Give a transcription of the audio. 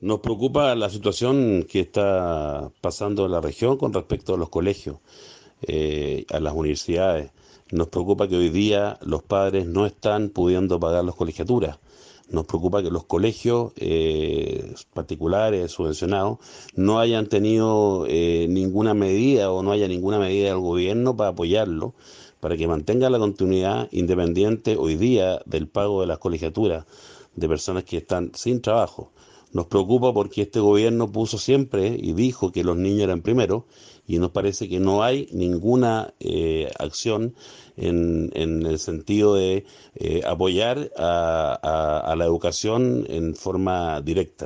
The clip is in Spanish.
Nos preocupa la situación que está pasando en la región con respecto a los colegios, eh, a las universidades. Nos preocupa que hoy día los padres no están pudiendo pagar las colegiaturas. Nos preocupa que los colegios eh, particulares, subvencionados, no hayan tenido eh, ninguna medida o no haya ninguna medida del gobierno para apoyarlo, para que mantenga la continuidad independiente hoy día del pago de las colegiaturas de personas que están sin trabajo. Nos preocupa porque este gobierno puso siempre y dijo que los niños eran primero y nos parece que no hay ninguna eh, acción en, el sentido de eh, apoyar a, a la educación en forma directa.